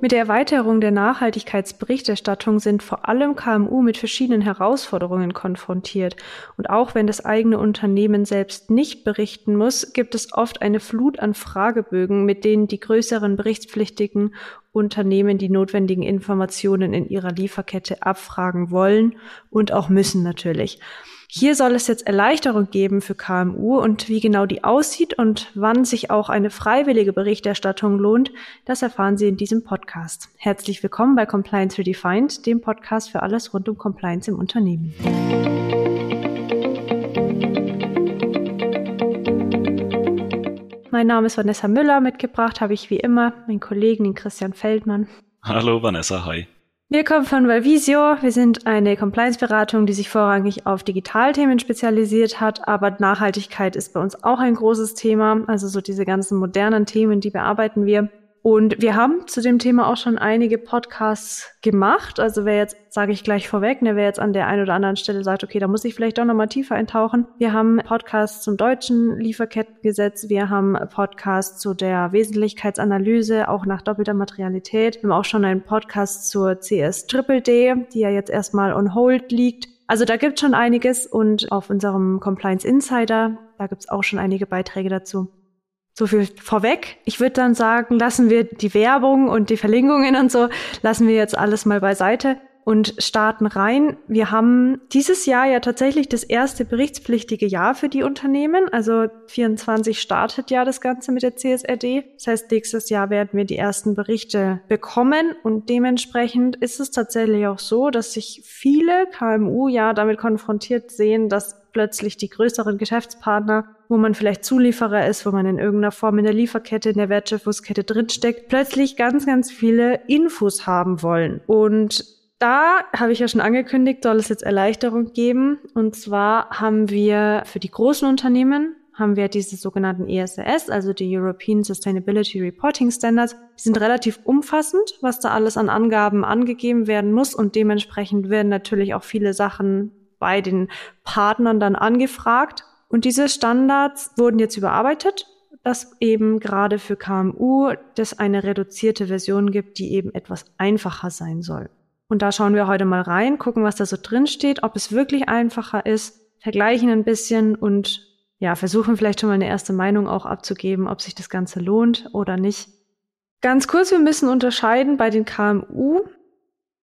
Mit der Erweiterung der Nachhaltigkeitsberichterstattung sind vor allem KMU mit verschiedenen Herausforderungen konfrontiert. Und auch wenn das eigene Unternehmen selbst nicht berichten muss, gibt es oft eine Flut an Fragebögen, mit denen die größeren berichtspflichtigen Unternehmen die notwendigen Informationen in ihrer Lieferkette abfragen wollen und auch müssen natürlich. Hier soll es jetzt Erleichterung geben für KMU und wie genau die aussieht und wann sich auch eine freiwillige Berichterstattung lohnt, das erfahren Sie in diesem Podcast. Herzlich willkommen bei Compliance Redefined, dem Podcast für alles rund um Compliance im Unternehmen. Mein Name ist Vanessa Müller. Mitgebracht habe ich wie immer meinen Kollegen, den Christian Feldmann. Hallo Vanessa, hi. Wir kommen von Valvisio. Wir sind eine Compliance-Beratung, die sich vorrangig auf Digitalthemen spezialisiert hat, aber Nachhaltigkeit ist bei uns auch ein großes Thema. Also so diese ganzen modernen Themen, die bearbeiten wir. Und wir haben zu dem Thema auch schon einige Podcasts gemacht. Also wer jetzt, sage ich gleich vorweg, ne, wer jetzt an der einen oder anderen Stelle sagt, okay, da muss ich vielleicht doch nochmal tiefer eintauchen. Wir haben Podcasts zum deutschen Lieferkettengesetz. Wir haben Podcasts zu der Wesentlichkeitsanalyse, auch nach doppelter Materialität. Wir haben auch schon einen Podcast zur CS Triple D, die ja jetzt erstmal on hold liegt. Also da gibt schon einiges und auf unserem Compliance Insider, da gibt's auch schon einige Beiträge dazu. So viel vorweg. Ich würde dann sagen, lassen wir die Werbung und die Verlinkungen und so, lassen wir jetzt alles mal beiseite und starten rein. Wir haben dieses Jahr ja tatsächlich das erste berichtspflichtige Jahr für die Unternehmen. Also 24 startet ja das Ganze mit der CSRD. Das heißt, nächstes Jahr werden wir die ersten Berichte bekommen und dementsprechend ist es tatsächlich auch so, dass sich viele KMU ja damit konfrontiert sehen, dass plötzlich die größeren Geschäftspartner, wo man vielleicht Zulieferer ist, wo man in irgendeiner Form in der Lieferkette, in der Wertschöpfungskette drinsteckt, plötzlich ganz, ganz viele Infos haben wollen. Und da habe ich ja schon angekündigt, soll es jetzt Erleichterung geben. Und zwar haben wir für die großen Unternehmen haben wir diese sogenannten ESRS, also die European Sustainability Reporting Standards. Die sind relativ umfassend, was da alles an Angaben angegeben werden muss und dementsprechend werden natürlich auch viele Sachen bei den Partnern dann angefragt. Und diese Standards wurden jetzt überarbeitet, dass eben gerade für KMU das eine reduzierte Version gibt, die eben etwas einfacher sein soll. Und da schauen wir heute mal rein, gucken, was da so drin steht, ob es wirklich einfacher ist, vergleichen ein bisschen und ja, versuchen vielleicht schon mal eine erste Meinung auch abzugeben, ob sich das Ganze lohnt oder nicht. Ganz kurz, wir müssen unterscheiden bei den KMU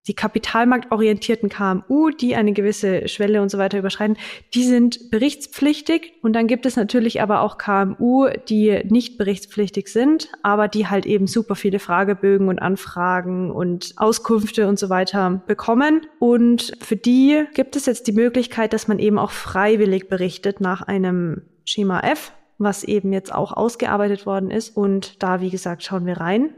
die kapitalmarktorientierten KMU, die eine gewisse Schwelle und so weiter überschreiten, die sind berichtspflichtig. Und dann gibt es natürlich aber auch KMU, die nicht berichtspflichtig sind, aber die halt eben super viele Fragebögen und Anfragen und Auskünfte und so weiter bekommen. Und für die gibt es jetzt die Möglichkeit, dass man eben auch freiwillig berichtet nach einem Schema F, was eben jetzt auch ausgearbeitet worden ist. Und da, wie gesagt, schauen wir rein.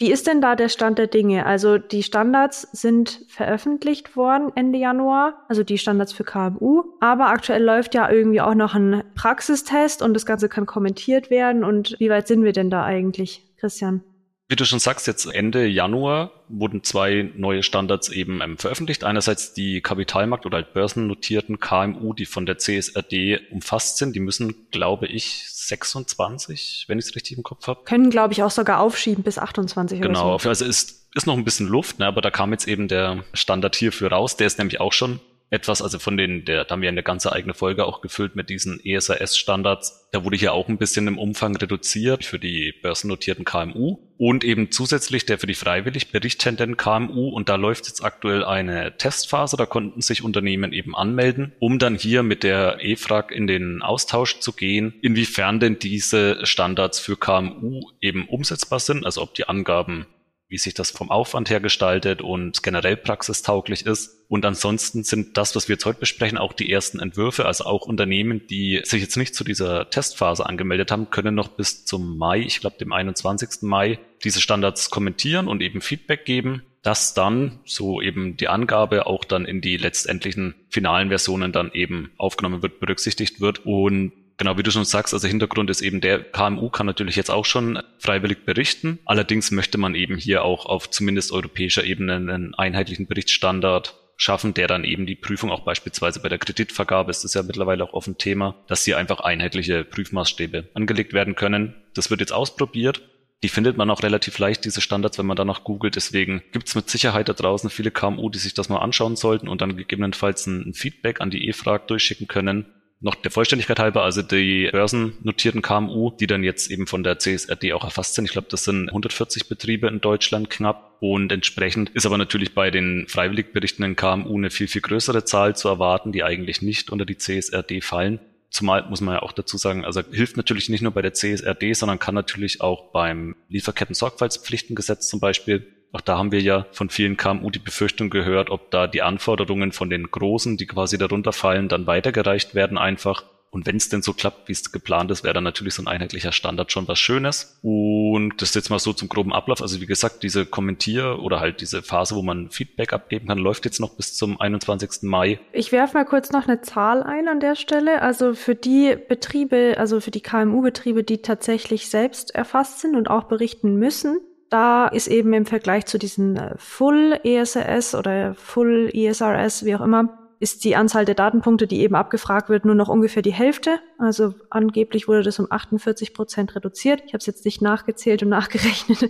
Wie ist denn da der Stand der Dinge? Also die Standards sind veröffentlicht worden Ende Januar, also die Standards für KMU. Aber aktuell läuft ja irgendwie auch noch ein Praxistest und das Ganze kann kommentiert werden. Und wie weit sind wir denn da eigentlich, Christian? Wie du schon sagst, jetzt Ende Januar wurden zwei neue Standards eben ähm, veröffentlicht. Einerseits die Kapitalmarkt- oder halt börsennotierten KMU, die von der CSRD umfasst sind. Die müssen, glaube ich, 26, wenn ich es richtig im Kopf habe. Können, glaube ich, auch sogar aufschieben bis 28 genau, oder so. also ist, ist noch ein bisschen Luft, ne, aber da kam jetzt eben der Standard hierfür raus. Der ist nämlich auch schon etwas, also von den, der, da haben wir eine ganze eigene Folge auch gefüllt mit diesen ESRS-Standards. Da wurde hier auch ein bisschen im Umfang reduziert für die börsennotierten KMU und eben zusätzlich der für die freiwillig berichtenden KMU. Und da läuft jetzt aktuell eine Testphase. Da konnten sich Unternehmen eben anmelden, um dann hier mit der EFRAG in den Austausch zu gehen, inwiefern denn diese Standards für KMU eben umsetzbar sind, also ob die Angaben wie sich das vom Aufwand her gestaltet und generell praxistauglich ist. Und ansonsten sind das, was wir jetzt heute besprechen, auch die ersten Entwürfe. Also auch Unternehmen, die sich jetzt nicht zu dieser Testphase angemeldet haben, können noch bis zum Mai, ich glaube dem 21. Mai, diese Standards kommentieren und eben Feedback geben, dass dann so eben die Angabe auch dann in die letztendlichen finalen Versionen dann eben aufgenommen wird, berücksichtigt wird. Und Genau, wie du schon sagst, also Hintergrund ist eben der KMU kann natürlich jetzt auch schon freiwillig berichten. Allerdings möchte man eben hier auch auf zumindest europäischer Ebene einen einheitlichen Berichtsstandard schaffen, der dann eben die Prüfung auch beispielsweise bei der Kreditvergabe ist das ja mittlerweile auch offen Thema, dass hier einfach einheitliche Prüfmaßstäbe angelegt werden können. Das wird jetzt ausprobiert Die findet man auch relativ leicht, diese Standards, wenn man danach googelt. Deswegen gibt's mit Sicherheit da draußen viele KMU, die sich das mal anschauen sollten und dann gegebenenfalls ein, Feedback an die E-Frag durchschicken können. Noch der Vollständigkeit halber, also die börsennotierten KMU, die dann jetzt eben von der CSRD auch erfasst sind. Ich glaube, das sind 140 Betriebe in Deutschland knapp. Und entsprechend ist aber natürlich bei den freiwillig berichtenden KMU eine viel, viel größere Zahl zu erwarten, die eigentlich nicht unter die CSRD fallen. Zumal muss man ja auch dazu sagen, also hilft natürlich nicht nur bei der CSRD, sondern kann natürlich auch beim Lieferketten-Sorgfaltspflichtengesetz zum Beispiel auch da haben wir ja von vielen KMU die Befürchtung gehört, ob da die Anforderungen von den Großen, die quasi darunter fallen, dann weitergereicht werden einfach und wenn es denn so klappt, wie es geplant ist, wäre dann natürlich so ein einheitlicher Standard schon was Schönes. Und das ist jetzt mal so zum groben Ablauf. Also wie gesagt, diese Kommentier- oder halt diese Phase, wo man Feedback abgeben kann, läuft jetzt noch bis zum 21. Mai. Ich werfe mal kurz noch eine Zahl ein an der Stelle. Also für die Betriebe, also für die KMU-Betriebe, die tatsächlich selbst erfasst sind und auch berichten müssen, da ist eben im Vergleich zu diesen äh, Full ESRS oder Full ESRS, wie auch immer, ist die Anzahl der Datenpunkte, die eben abgefragt wird, nur noch ungefähr die Hälfte. Also angeblich wurde das um 48 Prozent reduziert. Ich habe es jetzt nicht nachgezählt und nachgerechnet,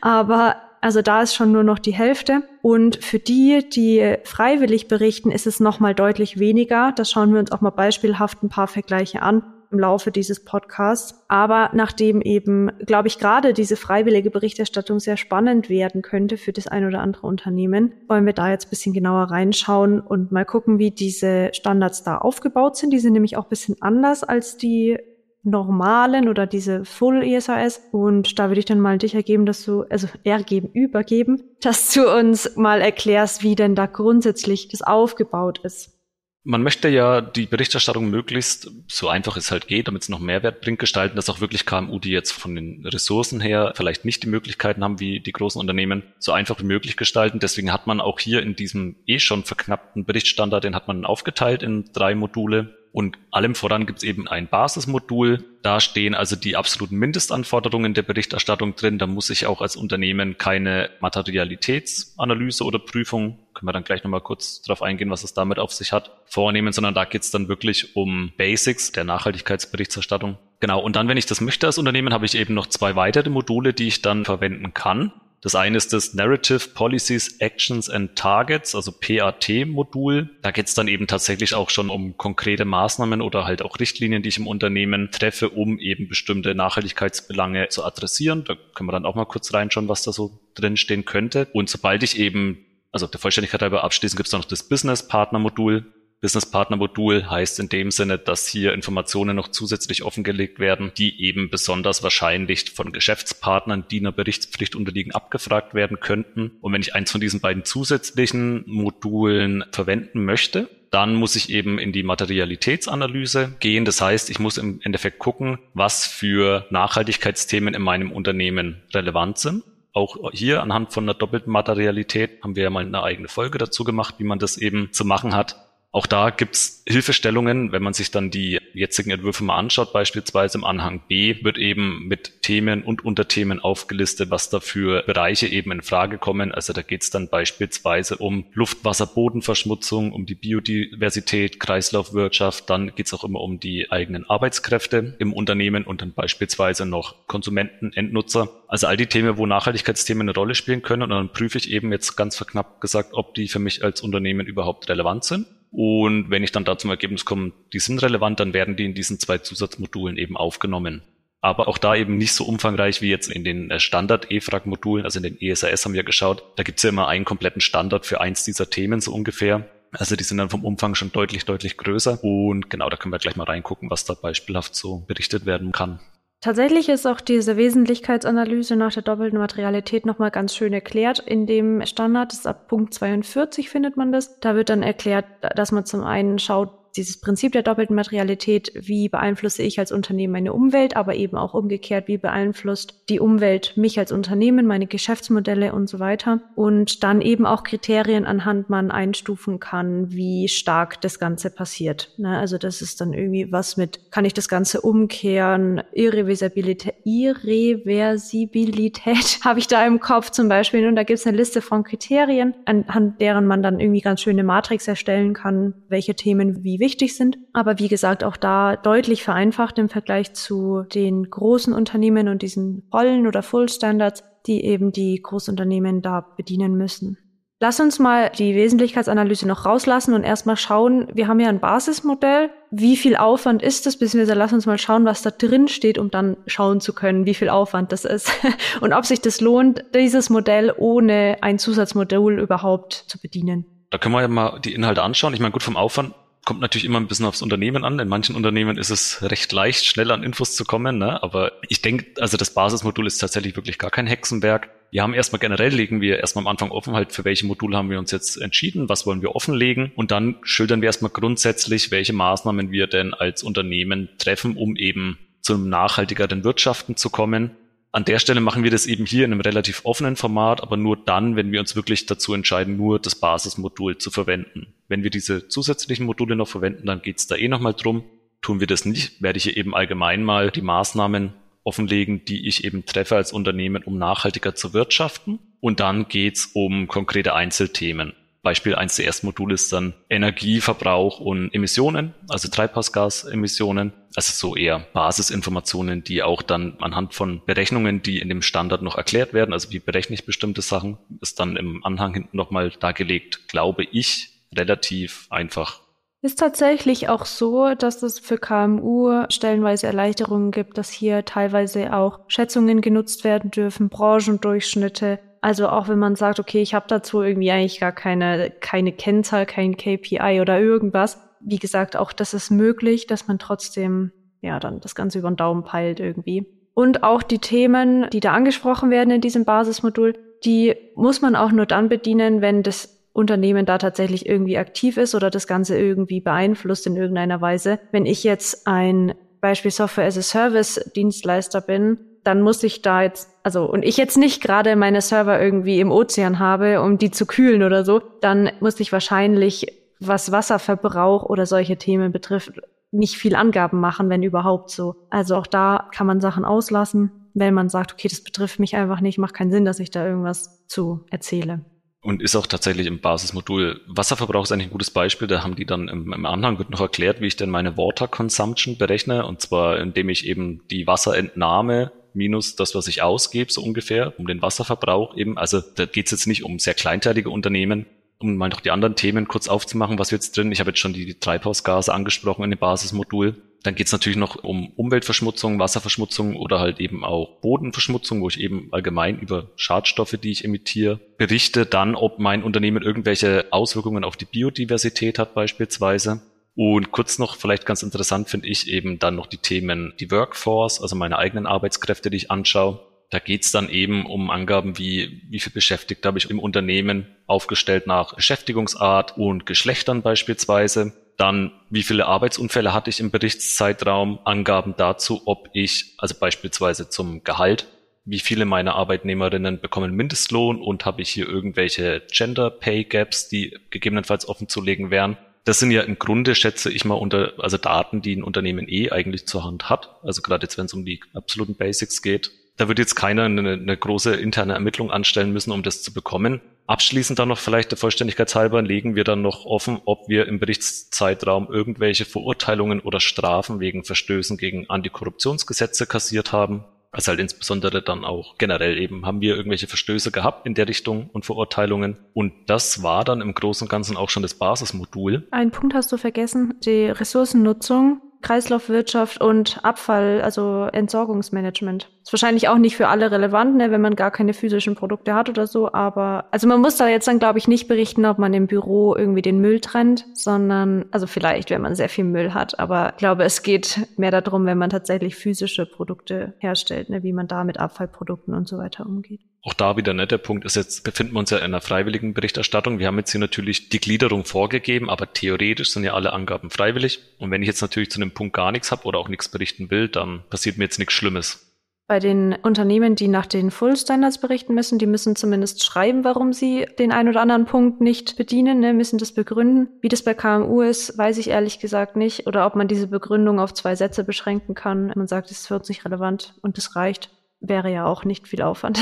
aber also da ist schon nur noch die Hälfte. Und für die, die freiwillig berichten, ist es noch mal deutlich weniger. Da schauen wir uns auch mal beispielhaft ein paar Vergleiche an im Laufe dieses Podcasts. Aber nachdem eben, glaube ich, gerade diese freiwillige Berichterstattung sehr spannend werden könnte für das ein oder andere Unternehmen, wollen wir da jetzt ein bisschen genauer reinschauen und mal gucken, wie diese Standards da aufgebaut sind. Die sind nämlich auch ein bisschen anders als die normalen oder diese Full ESRS. Und da würde ich dann mal dich ergeben, dass du, also ergeben, übergeben, dass du uns mal erklärst, wie denn da grundsätzlich das aufgebaut ist. Man möchte ja die Berichterstattung möglichst, so einfach es halt geht, damit es noch Mehrwert bringt, gestalten, dass auch wirklich KMU, die jetzt von den Ressourcen her vielleicht nicht die Möglichkeiten haben wie die großen Unternehmen, so einfach wie möglich gestalten. Deswegen hat man auch hier in diesem eh schon verknappten Berichtsstandard, den hat man aufgeteilt in drei Module. Und allem voran gibt es eben ein Basismodul. Da stehen also die absoluten Mindestanforderungen der Berichterstattung drin. Da muss ich auch als Unternehmen keine Materialitätsanalyse oder Prüfung, können wir dann gleich nochmal kurz drauf eingehen, was es damit auf sich hat, vornehmen, sondern da geht es dann wirklich um Basics der Nachhaltigkeitsberichterstattung. Genau, und dann, wenn ich das möchte als Unternehmen, habe ich eben noch zwei weitere Module, die ich dann verwenden kann. Das eine ist das Narrative Policies, Actions and Targets, also PAT-Modul. Da geht es dann eben tatsächlich auch schon um konkrete Maßnahmen oder halt auch Richtlinien, die ich im Unternehmen treffe, um eben bestimmte Nachhaltigkeitsbelange zu adressieren. Da können wir dann auch mal kurz reinschauen, was da so drin stehen könnte. Und sobald ich eben also der Vollständigkeit halber abschließend gibt es noch das Business Partner Modul. Business Partner Modul heißt in dem Sinne, dass hier Informationen noch zusätzlich offengelegt werden, die eben besonders wahrscheinlich von Geschäftspartnern, die einer Berichtspflicht unterliegen, abgefragt werden könnten. Und wenn ich eins von diesen beiden zusätzlichen Modulen verwenden möchte, dann muss ich eben in die Materialitätsanalyse gehen. Das heißt, ich muss im Endeffekt gucken, was für Nachhaltigkeitsthemen in meinem Unternehmen relevant sind auch hier anhand von einer doppelten Materialität haben wir ja mal eine eigene Folge dazu gemacht, wie man das eben zu machen hat. Auch da gibt's Hilfestellungen, wenn man sich dann die jetzigen Entwürfe mal anschaut, beispielsweise im Anhang B wird eben mit Themen und Unterthemen aufgelistet, was dafür Bereiche eben in Frage kommen. Also da geht's dann beispielsweise um Luft, Wasser, Bodenverschmutzung, um die Biodiversität, Kreislaufwirtschaft, dann geht's auch immer um die eigenen Arbeitskräfte im Unternehmen und dann beispielsweise noch Konsumenten, Endnutzer. Also all die Themen, wo Nachhaltigkeitsthemen eine Rolle spielen können und dann prüfe ich eben jetzt ganz verknappt gesagt, ob die für mich als Unternehmen überhaupt relevant sind. Und wenn ich dann da zum Ergebnis komme, die sind relevant, dann werden die in diesen zwei Zusatzmodulen eben aufgenommen. Aber auch da eben nicht so umfangreich wie jetzt in den äh, Standard-EFRAG-Modulen, also in den ESRS haben wir geschaut. Da gibt's ja immer einen kompletten Standard für eins dieser Themen so ungefähr. Also die sind dann vom Umfang schon deutlich, deutlich größer. Und genau, da können wir gleich mal reingucken, was da beispielhaft so berichtet werden kann. Tatsächlich ist auch diese Wesentlichkeitsanalyse nach der doppelten Materialität nochmal ganz schön erklärt. In dem Standard, ist ab Punkt 42 findet man das. Da wird dann erklärt, dass man zum einen schaut, dieses Prinzip der doppelten Materialität, wie beeinflusse ich als Unternehmen meine Umwelt, aber eben auch umgekehrt, wie beeinflusst die Umwelt mich als Unternehmen, meine Geschäftsmodelle und so weiter. Und dann eben auch Kriterien, anhand man einstufen kann, wie stark das Ganze passiert. Ne, also das ist dann irgendwie was mit, kann ich das Ganze umkehren, Irreversibilität, Irreversibilität habe ich da im Kopf zum Beispiel. Und da gibt es eine Liste von Kriterien, anhand deren man dann irgendwie ganz schöne Matrix erstellen kann, welche Themen wie wichtig sind. Aber wie gesagt, auch da deutlich vereinfacht im Vergleich zu den großen Unternehmen und diesen vollen oder Full Standards, die eben die Großunternehmen da bedienen müssen. Lass uns mal die Wesentlichkeitsanalyse noch rauslassen und erstmal schauen, wir haben ja ein Basismodell. Wie viel Aufwand ist das? Beziehungsweise lass uns mal schauen, was da drin steht, um dann schauen zu können, wie viel Aufwand das ist und ob sich das lohnt, dieses Modell ohne ein Zusatzmodul überhaupt zu bedienen. Da können wir ja mal die Inhalte anschauen. Ich meine, gut, vom Aufwand kommt natürlich immer ein bisschen aufs Unternehmen an. In manchen Unternehmen ist es recht leicht, schnell an Infos zu kommen. Ne? Aber ich denke, also das Basismodul ist tatsächlich wirklich gar kein Hexenwerk. Wir haben erstmal generell legen wir erstmal am Anfang offen halt, für welche Module haben wir uns jetzt entschieden, was wollen wir offenlegen und dann schildern wir erstmal grundsätzlich, welche Maßnahmen wir denn als Unternehmen treffen, um eben zum nachhaltigeren Wirtschaften zu kommen an der Stelle machen wir das eben hier in einem relativ offenen Format, aber nur dann, wenn wir uns wirklich dazu entscheiden, nur das Basismodul zu verwenden. Wenn wir diese zusätzlichen Module noch verwenden, dann geht es da eh nochmal drum. Tun wir das nicht, werde ich hier eben allgemein mal die Maßnahmen offenlegen, die ich eben treffe als Unternehmen, um nachhaltiger zu wirtschaften. Und dann geht's um konkrete Einzelthemen. Beispiel eins der ersten Module ist dann Energieverbrauch und Emissionen, also Treibhausgasemissionen. Also so eher Basisinformationen, die auch dann anhand von Berechnungen, die in dem Standard noch erklärt werden, also wie berechne ich bestimmte Sachen, ist dann im Anhang hinten nochmal dargelegt, glaube ich, relativ einfach. Ist tatsächlich auch so, dass es für KMU stellenweise Erleichterungen gibt, dass hier teilweise auch Schätzungen genutzt werden dürfen, Branchendurchschnitte, also auch wenn man sagt, okay, ich habe dazu irgendwie eigentlich gar keine, keine Kennzahl, kein KPI oder irgendwas. Wie gesagt, auch das ist möglich, dass man trotzdem ja dann das Ganze über den Daumen peilt irgendwie. Und auch die Themen, die da angesprochen werden in diesem Basismodul, die muss man auch nur dann bedienen, wenn das Unternehmen da tatsächlich irgendwie aktiv ist oder das Ganze irgendwie beeinflusst in irgendeiner Weise. Wenn ich jetzt ein Beispiel Software as a Service Dienstleister bin, dann muss ich da jetzt, also und ich jetzt nicht gerade meine Server irgendwie im Ozean habe, um die zu kühlen oder so, dann muss ich wahrscheinlich, was Wasserverbrauch oder solche Themen betrifft, nicht viel Angaben machen, wenn überhaupt so. Also auch da kann man Sachen auslassen, wenn man sagt, okay, das betrifft mich einfach nicht, macht keinen Sinn, dass ich da irgendwas zu erzähle. Und ist auch tatsächlich im Basismodul. Wasserverbrauch ist eigentlich ein gutes Beispiel. Da haben die dann im, im Anhang wird noch erklärt, wie ich denn meine Water Consumption berechne. Und zwar, indem ich eben die Wasserentnahme minus das, was ich ausgebe, so ungefähr, um den Wasserverbrauch eben. Also da geht es jetzt nicht um sehr kleinteilige Unternehmen, um mal noch die anderen Themen kurz aufzumachen, was wir jetzt drin. Ich habe jetzt schon die Treibhausgase angesprochen in dem Basismodul. Dann geht es natürlich noch um Umweltverschmutzung, Wasserverschmutzung oder halt eben auch Bodenverschmutzung, wo ich eben allgemein über Schadstoffe, die ich emittiere, berichte. Dann, ob mein Unternehmen irgendwelche Auswirkungen auf die Biodiversität hat beispielsweise. Und kurz noch, vielleicht ganz interessant finde ich eben dann noch die Themen, die Workforce, also meine eigenen Arbeitskräfte, die ich anschaue. Da geht's dann eben um Angaben wie, wie viel Beschäftigte habe ich im Unternehmen aufgestellt nach Beschäftigungsart und Geschlechtern beispielsweise. Dann, wie viele Arbeitsunfälle hatte ich im Berichtszeitraum? Angaben dazu, ob ich, also beispielsweise zum Gehalt, wie viele meiner Arbeitnehmerinnen bekommen Mindestlohn und habe ich hier irgendwelche Gender Pay Gaps, die gegebenenfalls offenzulegen wären das sind ja im Grunde, schätze ich mal, unter, also Daten, die ein Unternehmen eh eigentlich zur Hand hat. Also gerade jetzt, wenn es um die absoluten Basics geht. Da wird jetzt keiner eine, eine große interne Ermittlung anstellen müssen, um das zu bekommen. Abschließend dann noch vielleicht der Vollständigkeit halber legen wir dann noch offen, ob wir im Berichtszeitraum irgendwelche Verurteilungen oder Strafen wegen Verstößen gegen Antikorruptionsgesetze kassiert haben. Also halt insbesondere dann auch generell eben haben wir irgendwelche Verstöße gehabt in der Richtung und Verurteilungen. Und das war dann im Großen und Ganzen auch schon das Basismodul. Ein Punkt hast du vergessen, die Ressourcennutzung. Kreislaufwirtschaft und Abfall, also Entsorgungsmanagement. Ist wahrscheinlich auch nicht für alle relevant, ne, wenn man gar keine physischen Produkte hat oder so, aber also man muss da jetzt dann, glaube ich, nicht berichten, ob man im Büro irgendwie den Müll trennt, sondern, also vielleicht, wenn man sehr viel Müll hat, aber ich glaube, es geht mehr darum, wenn man tatsächlich physische Produkte herstellt, ne, wie man da mit Abfallprodukten und so weiter umgeht. Auch da wieder ne, der Punkt ist jetzt, befinden wir uns ja in einer freiwilligen Berichterstattung. Wir haben jetzt hier natürlich die Gliederung vorgegeben, aber theoretisch sind ja alle Angaben freiwillig. Und wenn ich jetzt natürlich zu einem Punkt gar nichts habe oder auch nichts berichten will, dann passiert mir jetzt nichts Schlimmes. Bei den Unternehmen, die nach den Full Standards berichten müssen, die müssen zumindest schreiben, warum sie den einen oder anderen Punkt nicht bedienen, ne, müssen das begründen. Wie das bei KMU ist, weiß ich ehrlich gesagt nicht. Oder ob man diese Begründung auf zwei Sätze beschränken kann. Man sagt, es uns nicht relevant und das reicht. Wäre ja auch nicht viel Aufwand.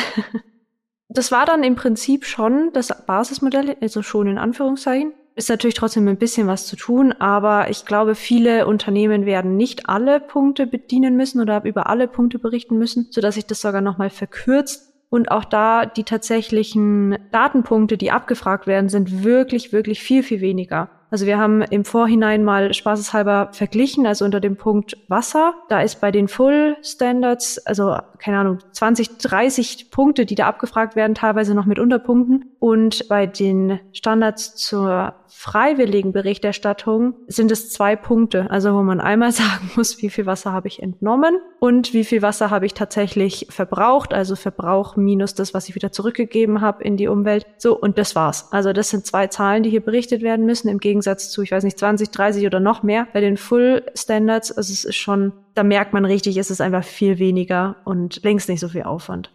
das war dann im Prinzip schon das Basismodell, also schon in Anführungszeichen. ist natürlich trotzdem ein bisschen was zu tun, aber ich glaube, viele Unternehmen werden nicht alle Punkte bedienen müssen oder über alle Punkte berichten müssen, sodass sich das sogar nochmal verkürzt. Und auch da die tatsächlichen Datenpunkte, die abgefragt werden, sind wirklich, wirklich viel, viel weniger. Also wir haben im Vorhinein mal spaßeshalber verglichen, also unter dem Punkt Wasser. Da ist bei den Full Standards, also keine Ahnung, 20, 30 Punkte, die da abgefragt werden, teilweise noch mit Unterpunkten. Und bei den Standards zur freiwilligen Berichterstattung sind es zwei Punkte, also wo man einmal sagen muss, wie viel Wasser habe ich entnommen und wie viel Wasser habe ich tatsächlich verbraucht, also Verbrauch minus das, was ich wieder zurückgegeben habe in die Umwelt. So, und das war's. Also das sind zwei Zahlen, die hier berichtet werden müssen, im Gegensatz zu, ich weiß nicht, 20, 30 oder noch mehr. Bei den Full Standards, also es ist schon, da merkt man richtig, es ist einfach viel weniger und längst nicht so viel Aufwand.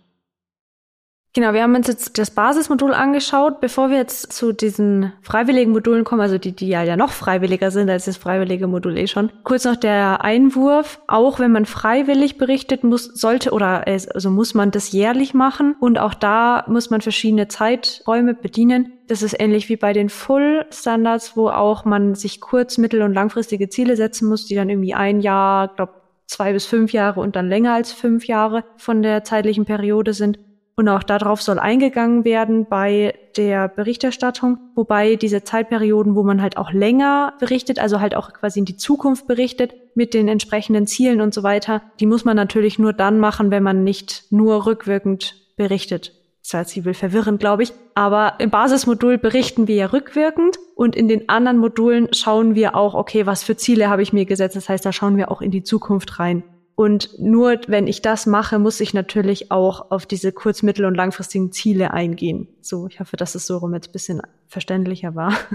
Genau, wir haben uns jetzt das Basismodul angeschaut. Bevor wir jetzt zu diesen freiwilligen Modulen kommen, also die, die ja, ja noch freiwilliger sind als das freiwillige Modul eh schon. Kurz noch der Einwurf. Auch wenn man freiwillig berichtet, muss, sollte oder also muss man das jährlich machen. Und auch da muss man verschiedene Zeiträume bedienen. Das ist ähnlich wie bei den Full Standards, wo auch man sich kurz-, mittel- und langfristige Ziele setzen muss, die dann irgendwie ein Jahr, glaube zwei bis fünf Jahre und dann länger als fünf Jahre von der zeitlichen Periode sind. Und auch darauf soll eingegangen werden bei der Berichterstattung, wobei diese Zeitperioden, wo man halt auch länger berichtet, also halt auch quasi in die Zukunft berichtet mit den entsprechenden Zielen und so weiter, die muss man natürlich nur dann machen, wenn man nicht nur rückwirkend berichtet. Das war ziemlich verwirrend, glaube ich. Aber im Basismodul berichten wir ja rückwirkend und in den anderen Modulen schauen wir auch, okay, was für Ziele habe ich mir gesetzt. Das heißt, da schauen wir auch in die Zukunft rein. Und nur wenn ich das mache, muss ich natürlich auch auf diese kurz-, mittel- und langfristigen Ziele eingehen. So, ich hoffe, dass es so rum jetzt ein bisschen verständlicher war.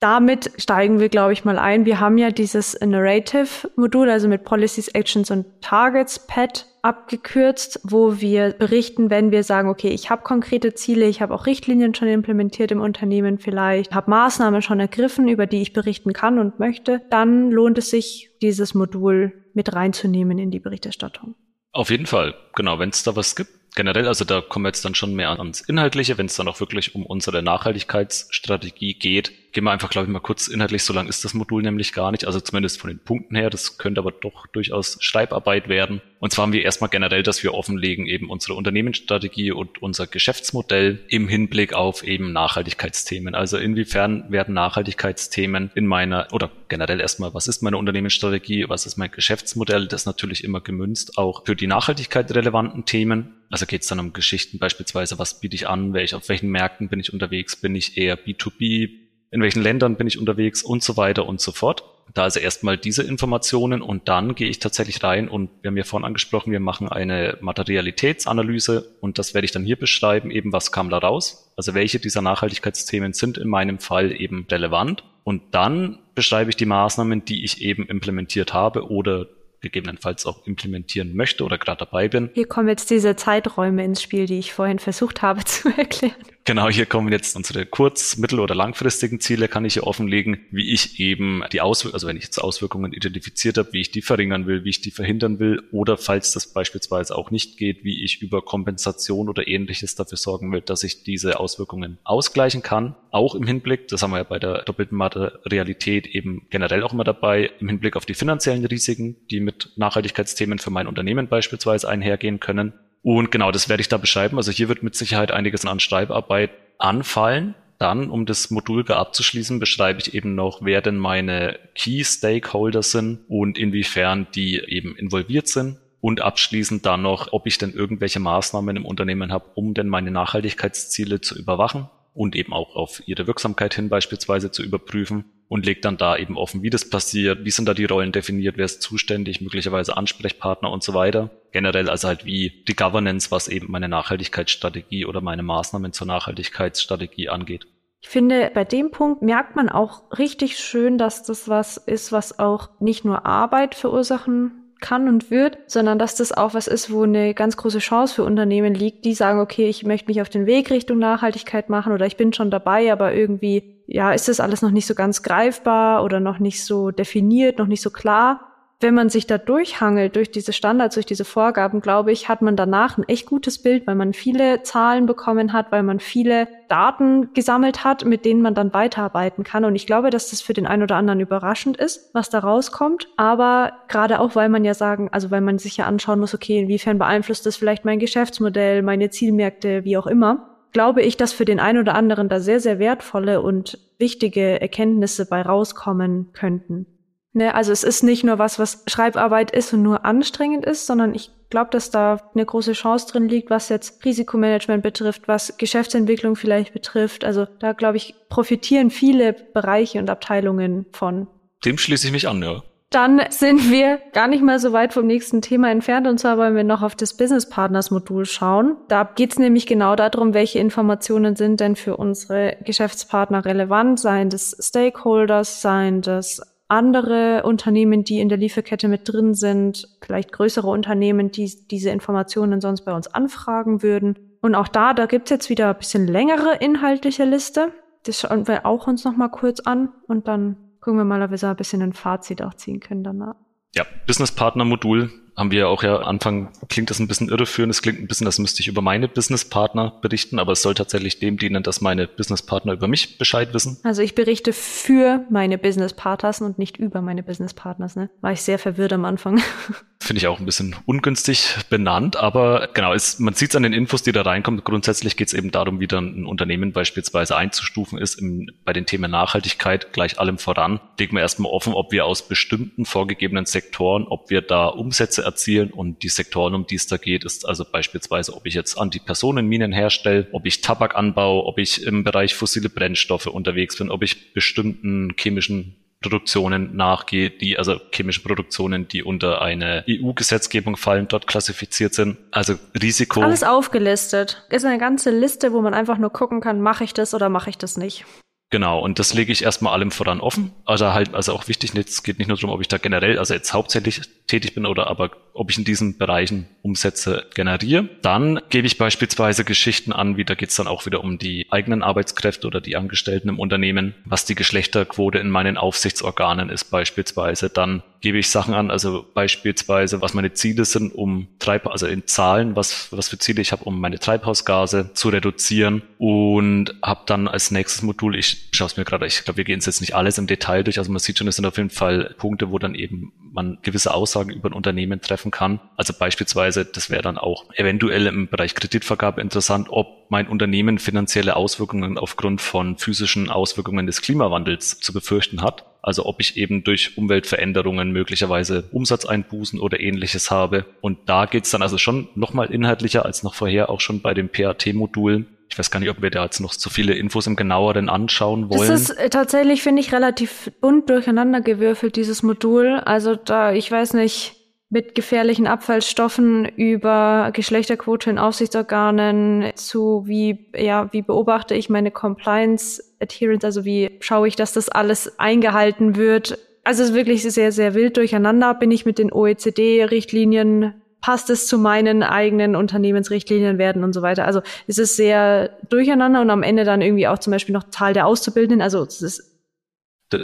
Damit steigen wir, glaube ich, mal ein. Wir haben ja dieses Narrative-Modul, also mit Policies, Actions und Targets, PET, abgekürzt, wo wir berichten, wenn wir sagen, okay, ich habe konkrete Ziele, ich habe auch Richtlinien schon implementiert im Unternehmen vielleicht, habe Maßnahmen schon ergriffen, über die ich berichten kann und möchte, dann lohnt es sich, dieses Modul mit reinzunehmen in die Berichterstattung. Auf jeden Fall, genau, wenn es da was gibt. Generell, also da kommen wir jetzt dann schon mehr ans Inhaltliche, wenn es dann auch wirklich um unsere Nachhaltigkeitsstrategie geht, Gehen wir einfach, glaube ich, mal kurz inhaltlich, so lang ist das Modul nämlich gar nicht, also zumindest von den Punkten her, das könnte aber doch durchaus Schreibarbeit werden. Und zwar haben wir erstmal generell, dass wir offenlegen eben unsere Unternehmensstrategie und unser Geschäftsmodell im Hinblick auf eben Nachhaltigkeitsthemen. Also inwiefern werden Nachhaltigkeitsthemen in meiner, oder generell erstmal, was ist meine Unternehmensstrategie, was ist mein Geschäftsmodell, das natürlich immer gemünzt auch für die Nachhaltigkeit relevanten Themen. Also geht es dann um Geschichten beispielsweise, was biete ich an, welch, auf welchen Märkten bin ich unterwegs, bin ich eher B2B, in welchen Ländern bin ich unterwegs und so weiter und so fort. Da also erstmal diese Informationen und dann gehe ich tatsächlich rein und wir haben ja vorhin angesprochen, wir machen eine Materialitätsanalyse und das werde ich dann hier beschreiben, eben was kam da raus. Also welche dieser Nachhaltigkeitsthemen sind in meinem Fall eben relevant und dann beschreibe ich die Maßnahmen, die ich eben implementiert habe oder gegebenenfalls auch implementieren möchte oder gerade dabei bin. Hier kommen jetzt diese Zeiträume ins Spiel, die ich vorhin versucht habe zu erklären. Genau, hier kommen jetzt unsere kurz-, mittel- oder langfristigen Ziele, kann ich hier offenlegen, wie ich eben die Auswirkungen, also wenn ich jetzt Auswirkungen identifiziert habe, wie ich die verringern will, wie ich die verhindern will oder falls das beispielsweise auch nicht geht, wie ich über Kompensation oder ähnliches dafür sorgen will, dass ich diese Auswirkungen ausgleichen kann. Auch im Hinblick, das haben wir ja bei der doppelten Materialität eben generell auch immer dabei, im Hinblick auf die finanziellen Risiken, die mit Nachhaltigkeitsthemen für mein Unternehmen beispielsweise einhergehen können und genau, das werde ich da beschreiben. Also hier wird mit Sicherheit einiges an Schreibarbeit anfallen. Dann, um das Modul abzuschließen, beschreibe ich eben noch, wer denn meine Key Stakeholder sind und inwiefern die eben involviert sind. Und abschließend dann noch, ob ich denn irgendwelche Maßnahmen im Unternehmen habe, um denn meine Nachhaltigkeitsziele zu überwachen und eben auch auf ihre Wirksamkeit hin beispielsweise zu überprüfen und legt dann da eben offen, wie das passiert, wie sind da die Rollen definiert, wer ist zuständig, möglicherweise Ansprechpartner und so weiter. Generell also halt wie die Governance, was eben meine Nachhaltigkeitsstrategie oder meine Maßnahmen zur Nachhaltigkeitsstrategie angeht. Ich finde, bei dem Punkt merkt man auch richtig schön, dass das was ist, was auch nicht nur Arbeit verursachen kann und wird, sondern dass das auch was ist, wo eine ganz große Chance für Unternehmen liegt, die sagen, okay, ich möchte mich auf den Weg Richtung Nachhaltigkeit machen oder ich bin schon dabei, aber irgendwie, ja, ist das alles noch nicht so ganz greifbar oder noch nicht so definiert, noch nicht so klar. wenn man sich da durchhangelt, durch diese Standards, durch diese Vorgaben, glaube ich, hat man danach ein echt gutes Bild, weil man viele Zahlen bekommen hat, weil man viele Daten gesammelt hat, mit denen man dann weiterarbeiten kann. Und ich glaube, dass das für den einen oder anderen überraschend ist, was da rauskommt. Aber gerade auch, weil man ja sagen, also weil man sich ja anschauen muss, okay, inwiefern beeinflusst das vielleicht mein Geschäftsmodell, meine Zielmärkte, wie auch immer, glaube ich, dass für den einen oder anderen da sehr, sehr wertvolle und wichtige Erkenntnisse bei rauskommen könnten. Ne, also es ist nicht nur was, was Schreibarbeit ist und nur anstrengend ist, sondern ich glaube, dass da eine große Chance drin liegt, was jetzt Risikomanagement betrifft, was Geschäftsentwicklung vielleicht betrifft. Also da, glaube ich, profitieren viele Bereiche und Abteilungen von. Dem schließe ich mich an, ja. Dann sind wir gar nicht mal so weit vom nächsten Thema entfernt und zwar wollen wir noch auf das Business Partners Modul schauen. Da geht es nämlich genau darum, welche Informationen sind denn für unsere Geschäftspartner relevant, seien das Stakeholders, seien das andere Unternehmen, die in der Lieferkette mit drin sind, vielleicht größere Unternehmen, die diese Informationen sonst bei uns anfragen würden. Und auch da, da gibt's jetzt wieder ein bisschen längere inhaltliche Liste. Das schauen wir auch uns noch mal kurz an und dann gucken wir mal, ob wir so ein bisschen ein Fazit auch ziehen können danach. Ja, Business Partner Modul haben wir ja auch ja Anfang, klingt das ein bisschen irreführend, es klingt ein bisschen, als müsste ich über meine Businesspartner berichten, aber es soll tatsächlich dem dienen, dass meine Businesspartner über mich Bescheid wissen. Also ich berichte für meine Businesspartners und nicht über meine Businesspartners, ne? War ich sehr verwirrt am Anfang. Finde ich auch ein bisschen ungünstig benannt, aber genau, es, man sieht es an den Infos, die da reinkommen. Grundsätzlich geht es eben darum, wie dann ein Unternehmen beispielsweise einzustufen ist im, bei den Themen Nachhaltigkeit, gleich allem voran. Legen wir erstmal offen, ob wir aus bestimmten vorgegebenen Sektoren, ob wir da Umsätze erzielen und die Sektoren, um die es da geht, ist also beispielsweise, ob ich jetzt Antipersonenminen herstelle, ob ich Tabak anbaue, ob ich im Bereich fossile Brennstoffe unterwegs bin, ob ich bestimmten chemischen Produktionen nachgehe, die, also chemische Produktionen, die unter eine EU-Gesetzgebung fallen, dort klassifiziert sind. Also Risiko. Alles aufgelistet. Ist eine ganze Liste, wo man einfach nur gucken kann, mache ich das oder mache ich das nicht. Genau, und das lege ich erstmal allem voran offen. Also halt, also auch wichtig, es geht nicht nur darum, ob ich da generell, also jetzt hauptsächlich tätig bin oder aber ob ich in diesen Bereichen Umsätze generiere. Dann gebe ich beispielsweise Geschichten an, wie da geht es dann auch wieder um die eigenen Arbeitskräfte oder die Angestellten im Unternehmen, was die Geschlechterquote in meinen Aufsichtsorganen ist beispielsweise. Dann gebe ich Sachen an, also beispielsweise, was meine Ziele sind, um Treib also in Zahlen, was, was für Ziele ich habe, um meine Treibhausgase zu reduzieren und habe dann als nächstes Modul, ich schaue es mir gerade, ich glaube, wir gehen es jetzt nicht alles im Detail durch, also man sieht schon, es sind auf jeden Fall Punkte, wo dann eben man gewisse Aussagen über ein Unternehmen treffen kann. Also beispielsweise, das wäre dann auch eventuell im Bereich Kreditvergabe interessant, ob mein Unternehmen finanzielle Auswirkungen aufgrund von physischen Auswirkungen des Klimawandels zu befürchten hat. Also ob ich eben durch Umweltveränderungen möglicherweise Umsatzeinbußen oder ähnliches habe. Und da geht's dann also schon nochmal inhaltlicher als noch vorher auch schon bei den PAT-Modulen. Ich weiß gar nicht, ob wir da jetzt noch zu viele Infos im genaueren anschauen wollen. Das ist äh, tatsächlich, finde ich, relativ bunt durcheinander gewürfelt, dieses Modul. Also da, ich weiß nicht, mit gefährlichen Abfallstoffen über Geschlechterquote in Aufsichtsorganen zu wie, ja, wie beobachte ich meine Compliance Adherence, also wie schaue ich, dass das alles eingehalten wird. Also es ist wirklich sehr, sehr wild durcheinander. Bin ich mit den OECD-Richtlinien passt es zu meinen eigenen Unternehmensrichtlinien werden und so weiter. Also es ist sehr durcheinander und am Ende dann irgendwie auch zum Beispiel noch Zahl der Auszubildenden. Also es ist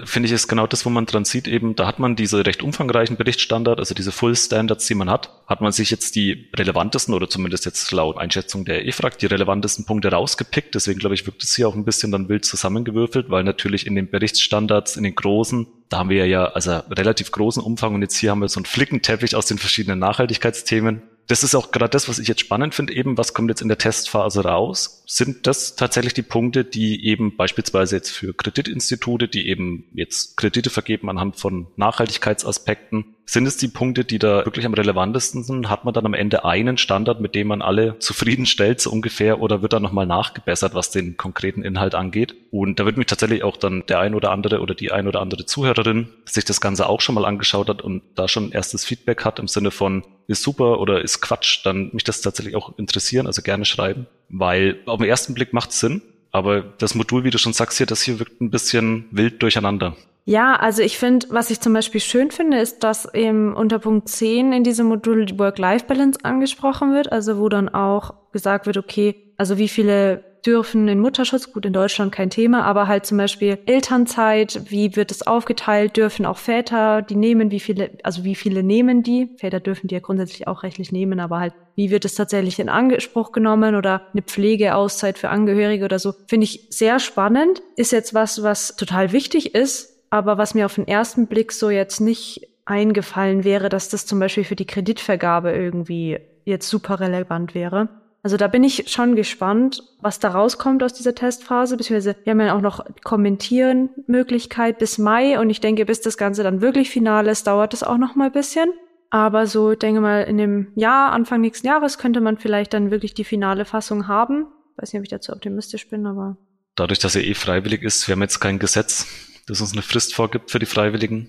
finde ich, ist genau das, wo man dran sieht, eben, da hat man diese recht umfangreichen Berichtsstandards, also diese Full Standards, die man hat, hat man sich jetzt die relevantesten oder zumindest jetzt laut Einschätzung der EFRAG die relevantesten Punkte rausgepickt. Deswegen glaube ich, wirkt es hier auch ein bisschen dann wild zusammengewürfelt, weil natürlich in den Berichtsstandards, in den großen, da haben wir ja also relativ großen Umfang und jetzt hier haben wir so einen Flickenteppich aus den verschiedenen Nachhaltigkeitsthemen das ist auch gerade das, was ich jetzt spannend finde, eben, was kommt jetzt in der Testphase raus? Sind das tatsächlich die Punkte, die eben beispielsweise jetzt für Kreditinstitute, die eben jetzt Kredite vergeben anhand von Nachhaltigkeitsaspekten, sind es die Punkte, die da wirklich am relevantesten sind? Hat man dann am Ende einen Standard, mit dem man alle zufriedenstellt, so ungefähr, oder wird da nochmal nachgebessert, was den konkreten Inhalt angeht? Und da wird mich tatsächlich auch dann der ein oder andere oder die ein oder andere Zuhörerin sich das Ganze auch schon mal angeschaut hat und da schon erstes Feedback hat im Sinne von, ist super oder ist Quatsch, dann mich das tatsächlich auch interessieren, also gerne schreiben, weil auf den ersten Blick macht es Sinn, aber das Modul, wie du schon sagst hier, das hier wirkt ein bisschen wild durcheinander. Ja, also ich finde, was ich zum Beispiel schön finde, ist, dass eben unter Punkt 10 in diesem Modul die Work-Life-Balance angesprochen wird, also wo dann auch gesagt wird, okay, also wie viele dürfen in Mutterschutz, gut in Deutschland kein Thema, aber halt zum Beispiel Elternzeit, wie wird es aufgeteilt, dürfen auch Väter die nehmen, wie viele, also wie viele nehmen die? Väter dürfen die ja grundsätzlich auch rechtlich nehmen, aber halt, wie wird es tatsächlich in Anspruch genommen oder eine Pflegeauszeit für Angehörige oder so, finde ich sehr spannend. Ist jetzt was, was total wichtig ist, aber was mir auf den ersten Blick so jetzt nicht eingefallen wäre, dass das zum Beispiel für die Kreditvergabe irgendwie jetzt super relevant wäre. Also da bin ich schon gespannt, was da rauskommt aus dieser Testphase, beziehungsweise wir haben ja auch noch kommentieren Möglichkeit bis Mai und ich denke, bis das Ganze dann wirklich final ist, dauert es auch noch mal ein bisschen. Aber so, denke mal, in dem Jahr, Anfang nächsten Jahres könnte man vielleicht dann wirklich die finale Fassung haben. Ich weiß nicht, ob ich dazu optimistisch bin, aber. Dadurch, dass er eh freiwillig ist, wir haben jetzt kein Gesetz, das uns eine Frist vorgibt für die Freiwilligen.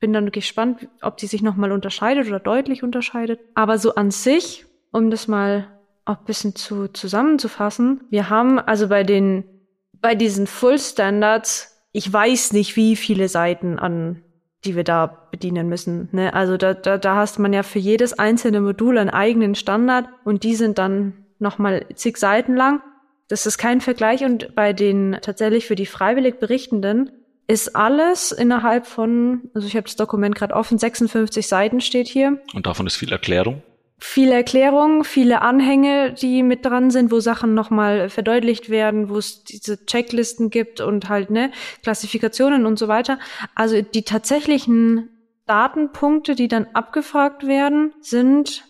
Bin dann gespannt, ob die sich nochmal unterscheidet oder deutlich unterscheidet. Aber so an sich, um das mal auch ein bisschen zu zusammenzufassen. Wir haben also bei den, bei diesen Full Standards, ich weiß nicht, wie viele Seiten an, die wir da bedienen müssen. Ne? Also da, da, da hast man ja für jedes einzelne Modul einen eigenen Standard und die sind dann nochmal zig Seiten lang. Das ist kein Vergleich und bei den tatsächlich für die freiwillig Berichtenden ist alles innerhalb von, also ich habe das Dokument gerade offen, 56 Seiten steht hier. Und davon ist viel Erklärung viele Erklärungen, viele Anhänge, die mit dran sind, wo Sachen nochmal verdeutlicht werden, wo es diese Checklisten gibt und halt, ne, Klassifikationen und so weiter. Also die tatsächlichen Datenpunkte, die dann abgefragt werden, sind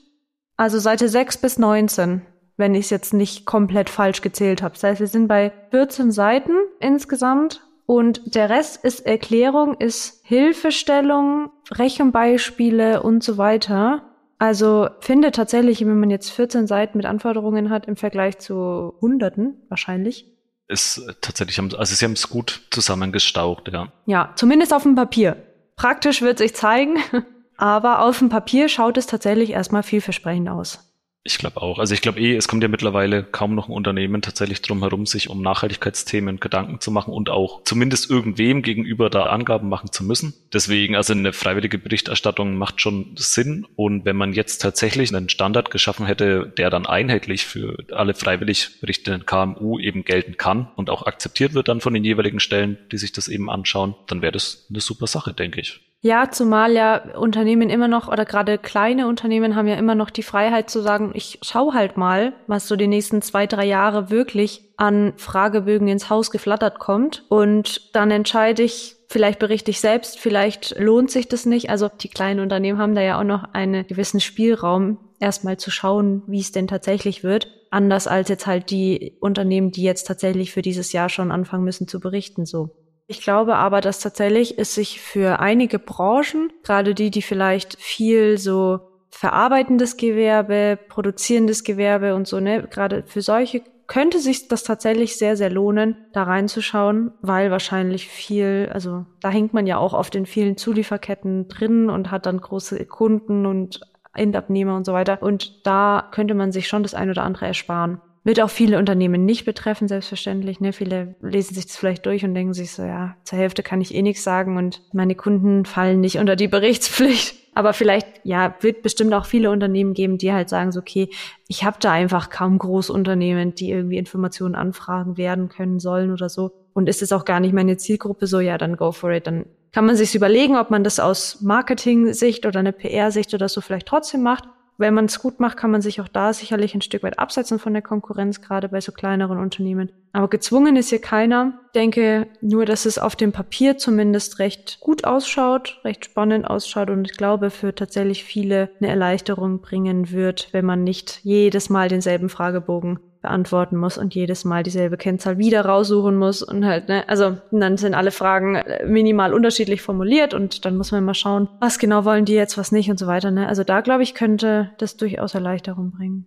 also Seite 6 bis 19, wenn ich es jetzt nicht komplett falsch gezählt habe. Das heißt, wir sind bei 14 Seiten insgesamt und der Rest ist Erklärung, ist Hilfestellung, Rechenbeispiele und so weiter. Also finde tatsächlich, wenn man jetzt 14 Seiten mit Anforderungen hat im Vergleich zu Hunderten wahrscheinlich. Ist äh, tatsächlich, also sie haben es gut zusammengestaucht, ja. Ja, zumindest auf dem Papier. Praktisch wird sich zeigen, aber auf dem Papier schaut es tatsächlich erstmal vielversprechend aus. Ich glaube auch. Also ich glaube eh, es kommt ja mittlerweile kaum noch ein Unternehmen tatsächlich drum herum, sich um Nachhaltigkeitsthemen Gedanken zu machen und auch zumindest irgendwem gegenüber da Angaben machen zu müssen. Deswegen, also eine freiwillige Berichterstattung macht schon Sinn. Und wenn man jetzt tatsächlich einen Standard geschaffen hätte, der dann einheitlich für alle freiwillig berichtenden KMU eben gelten kann und auch akzeptiert wird dann von den jeweiligen Stellen, die sich das eben anschauen, dann wäre das eine super Sache, denke ich. Ja, zumal ja Unternehmen immer noch oder gerade kleine Unternehmen haben ja immer noch die Freiheit zu sagen, ich schau halt mal, was so die nächsten zwei, drei Jahre wirklich an Fragebögen ins Haus geflattert kommt und dann entscheide ich, vielleicht berichte ich selbst, vielleicht lohnt sich das nicht. Also die kleinen Unternehmen haben da ja auch noch einen gewissen Spielraum, erstmal zu schauen, wie es denn tatsächlich wird. Anders als jetzt halt die Unternehmen, die jetzt tatsächlich für dieses Jahr schon anfangen müssen zu berichten, so. Ich glaube aber, dass tatsächlich es sich für einige Branchen, gerade die, die vielleicht viel so verarbeitendes Gewerbe, produzierendes Gewerbe und so, ne, gerade für solche könnte sich das tatsächlich sehr, sehr lohnen, da reinzuschauen, weil wahrscheinlich viel, also da hängt man ja auch auf den vielen Zulieferketten drin und hat dann große Kunden und Endabnehmer und so weiter. Und da könnte man sich schon das ein oder andere ersparen. Wird auch viele Unternehmen nicht betreffen, selbstverständlich. Ne? Viele lesen sich das vielleicht durch und denken sich so, ja, zur Hälfte kann ich eh nichts sagen und meine Kunden fallen nicht unter die Berichtspflicht. Aber vielleicht, ja, wird bestimmt auch viele Unternehmen geben, die halt sagen so, okay, ich habe da einfach kaum Großunternehmen, die irgendwie Informationen anfragen werden können sollen oder so. Und ist es auch gar nicht meine Zielgruppe so, ja, dann go for it. Dann kann man sich überlegen, ob man das aus Marketing-Sicht oder eine PR-Sicht oder so vielleicht trotzdem macht wenn man es gut macht, kann man sich auch da sicherlich ein Stück weit absetzen von der Konkurrenz, gerade bei so kleineren Unternehmen. Aber gezwungen ist hier keiner. Ich denke nur, dass es auf dem Papier zumindest recht gut ausschaut, recht spannend ausschaut und ich glaube, für tatsächlich viele eine Erleichterung bringen wird, wenn man nicht jedes Mal denselben Fragebogen beantworten muss und jedes Mal dieselbe Kennzahl wieder raussuchen muss und halt, ne, also dann sind alle Fragen äh, minimal unterschiedlich formuliert und dann muss man mal schauen, was genau wollen die jetzt, was nicht und so weiter, ne. Also da, glaube ich, könnte das durchaus Erleichterung bringen.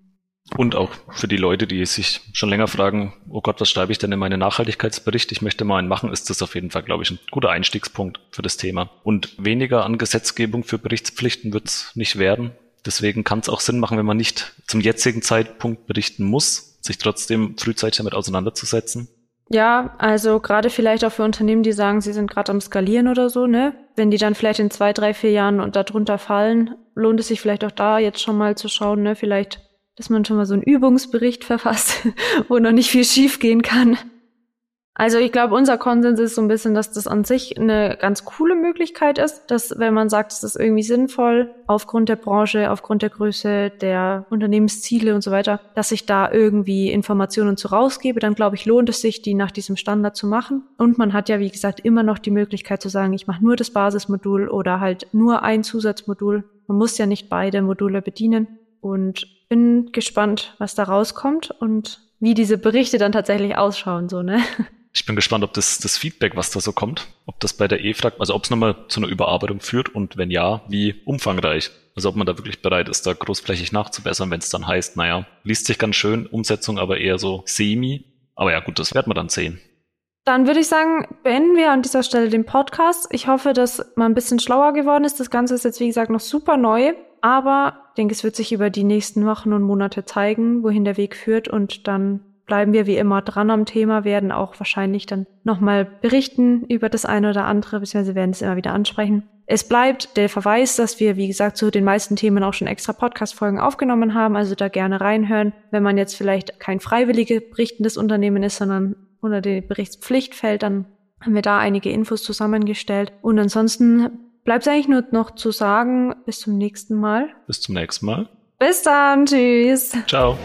Und auch für die Leute, die sich schon länger fragen, oh Gott, was schreibe ich denn in meinen Nachhaltigkeitsbericht? Ich möchte mal einen machen, ist das auf jeden Fall, glaube ich, ein guter Einstiegspunkt für das Thema. Und weniger an Gesetzgebung für Berichtspflichten wird es nicht werden. Deswegen kann es auch Sinn machen, wenn man nicht zum jetzigen Zeitpunkt berichten muss, sich trotzdem frühzeitig damit auseinanderzusetzen? Ja, also gerade vielleicht auch für Unternehmen, die sagen, sie sind gerade am Skalieren oder so, ne? Wenn die dann vielleicht in zwei, drei, vier Jahren und darunter fallen, lohnt es sich vielleicht auch da jetzt schon mal zu schauen, ne? Vielleicht dass man schon mal so einen Übungsbericht verfasst, wo noch nicht viel schief gehen kann. Also ich glaube, unser Konsens ist so ein bisschen, dass das an sich eine ganz coole Möglichkeit ist, dass wenn man sagt, es ist irgendwie sinnvoll, aufgrund der Branche, aufgrund der Größe der Unternehmensziele und so weiter, dass ich da irgendwie Informationen zu rausgebe, dann glaube ich, lohnt es sich, die nach diesem Standard zu machen. Und man hat ja, wie gesagt, immer noch die Möglichkeit zu sagen, ich mache nur das Basismodul oder halt nur ein Zusatzmodul. Man muss ja nicht beide Module bedienen. Und bin gespannt, was da rauskommt und wie diese Berichte dann tatsächlich ausschauen, so, ne? Ich bin gespannt, ob das, das Feedback, was da so kommt, ob das bei der EFRAG, also ob es nochmal zu einer Überarbeitung führt und wenn ja, wie umfangreich. Also ob man da wirklich bereit ist, da großflächig nachzubessern, wenn es dann heißt, naja, liest sich ganz schön, Umsetzung aber eher so semi. Aber ja, gut, das werden wir dann sehen. Dann würde ich sagen, beenden wir an dieser Stelle den Podcast. Ich hoffe, dass man ein bisschen schlauer geworden ist. Das Ganze ist jetzt, wie gesagt, noch super neu. Aber ich denke, es wird sich über die nächsten Wochen und Monate zeigen, wohin der Weg führt. Und dann bleiben wir wie immer dran am Thema, werden auch wahrscheinlich dann nochmal berichten über das eine oder andere, beziehungsweise werden es immer wieder ansprechen. Es bleibt der Verweis, dass wir, wie gesagt, zu den meisten Themen auch schon extra Podcast-Folgen aufgenommen haben, also da gerne reinhören. Wenn man jetzt vielleicht kein freiwillige berichtendes Unternehmen ist, sondern unter die Berichtspflicht fällt, dann haben wir da einige Infos zusammengestellt. Und ansonsten bleibt es eigentlich nur noch zu sagen, bis zum nächsten Mal. Bis zum nächsten Mal. Bis dann, tschüss. Ciao.